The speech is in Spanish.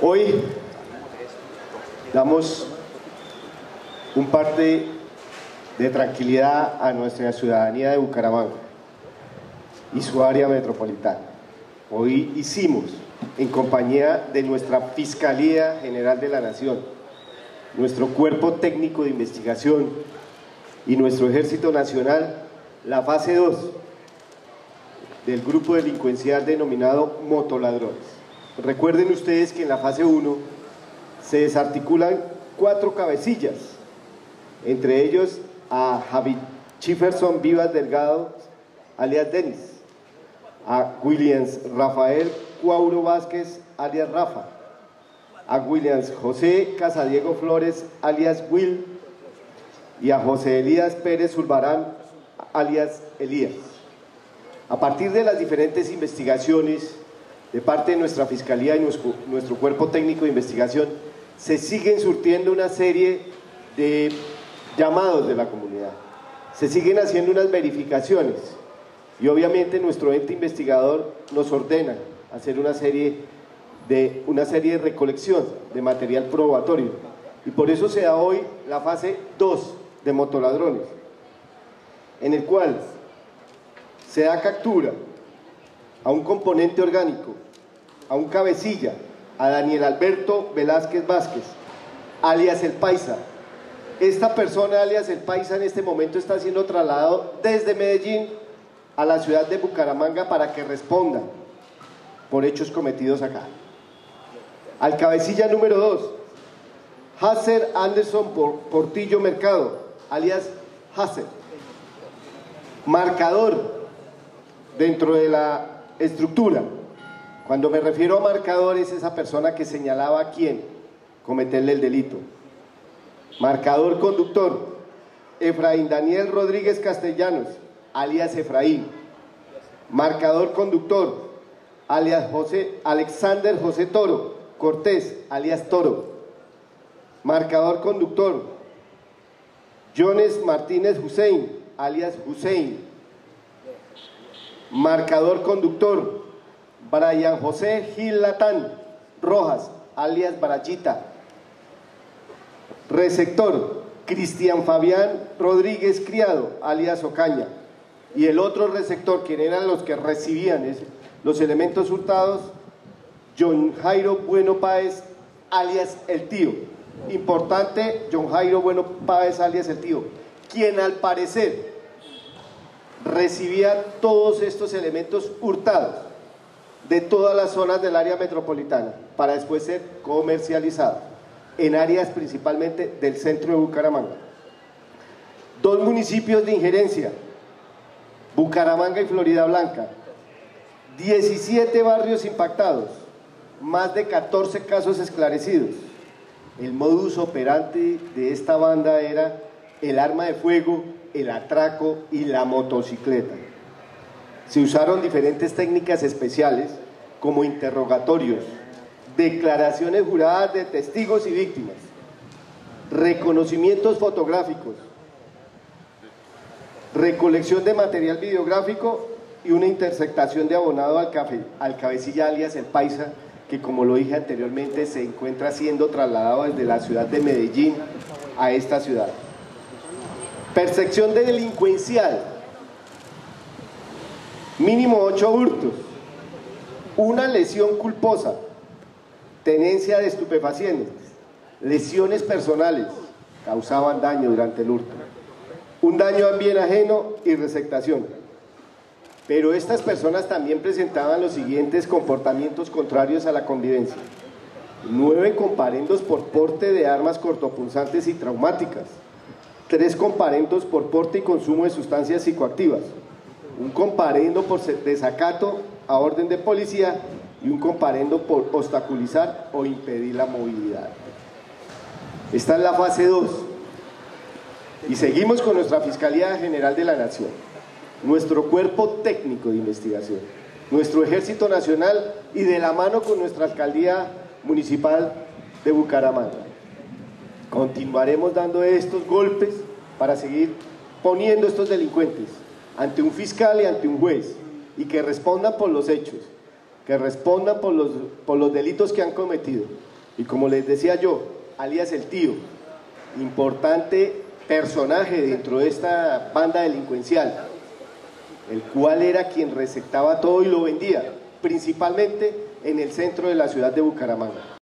Hoy damos un parte de tranquilidad a nuestra ciudadanía de Bucaramanga y su área metropolitana. Hoy hicimos, en compañía de nuestra Fiscalía General de la Nación, nuestro Cuerpo Técnico de Investigación y nuestro Ejército Nacional, la fase 2 del grupo delincuencial denominado Motoladrones. Recuerden ustedes que en la fase 1 se desarticulan cuatro cabecillas, entre ellos a Javi Chiferson Vivas Delgado, alias Denis, a Williams Rafael Cuauro Vázquez, alias Rafa, a Williams José Casadiego Flores, alias Will, y a José Elías Pérez Zulbarán, alias Elías. A partir de las diferentes investigaciones de parte de nuestra Fiscalía y nuestro, cuerpo técnico de investigación, se siguen surtiendo una serie de llamados de la comunidad. Se siguen haciendo unas verificaciones y obviamente nuestro ente investigador nos ordena hacer una serie de, una serie de recolección de material probatorio. Y por eso se da hoy la fase 2 de motoladrones, en el cual se da captura a un componente orgánico, a un cabecilla, a Daniel Alberto Velázquez Vázquez, alias El Paisa. Esta persona, alias El Paisa, en este momento está siendo trasladado desde Medellín a la ciudad de Bucaramanga para que responda por hechos cometidos acá. Al cabecilla número 2, Hasser Anderson Portillo Mercado, alias Hasser. Marcador dentro de la estructura. Cuando me refiero a marcador es esa persona que señalaba a quién cometerle el delito. Marcador conductor, Efraín Daniel Rodríguez Castellanos, alias Efraín. Marcador conductor, alias José Alexander José Toro, Cortés, alias Toro. Marcador conductor, Jones Martínez Hussein, alias Hussein. Marcador conductor, Brian José Gil Latán Rojas, alias Barachita. Receptor, Cristian Fabián Rodríguez Criado, alias Ocaña. Y el otro receptor, quien eran los que recibían los elementos hurtados, John Jairo Bueno Páez, alias El Tío. Importante, John Jairo Bueno Páez, alias El Tío, quien al parecer recibía todos estos elementos hurtados de todas las zonas del área metropolitana para después ser comercializados en áreas principalmente del centro de Bucaramanga. Dos municipios de injerencia, Bucaramanga y Florida Blanca, 17 barrios impactados, más de 14 casos esclarecidos. El modus operandi de esta banda era el arma de fuego, el atraco y la motocicleta. Se usaron diferentes técnicas especiales como interrogatorios, declaraciones juradas de testigos y víctimas, reconocimientos fotográficos, recolección de material videográfico y una interceptación de abonado al, café, al cabecilla alias El Paisa, que como lo dije anteriormente se encuentra siendo trasladado desde la ciudad de Medellín a esta ciudad. Percepción de delincuencial. Mínimo ocho hurtos. Una lesión culposa. Tenencia de estupefacientes. Lesiones personales. Causaban daño durante el hurto. Un daño a bien ajeno y receptación. Pero estas personas también presentaban los siguientes comportamientos contrarios a la convivencia. Nueve comparendos por porte de armas cortopunzantes y traumáticas tres comparendos por porte y consumo de sustancias psicoactivas, un comparendo por desacato a orden de policía y un comparendo por obstaculizar o impedir la movilidad. Esta es la fase 2 y seguimos con nuestra Fiscalía General de la Nación, nuestro cuerpo técnico de investigación, nuestro Ejército Nacional y de la mano con nuestra Alcaldía Municipal de Bucaramanga. Continuaremos dando estos golpes para seguir poniendo estos delincuentes ante un fiscal y ante un juez y que respondan por los hechos, que respondan por los, por los delitos que han cometido. Y como les decía yo, alias el tío, importante personaje dentro de esta banda delincuencial, el cual era quien recetaba todo y lo vendía, principalmente en el centro de la ciudad de Bucaramanga.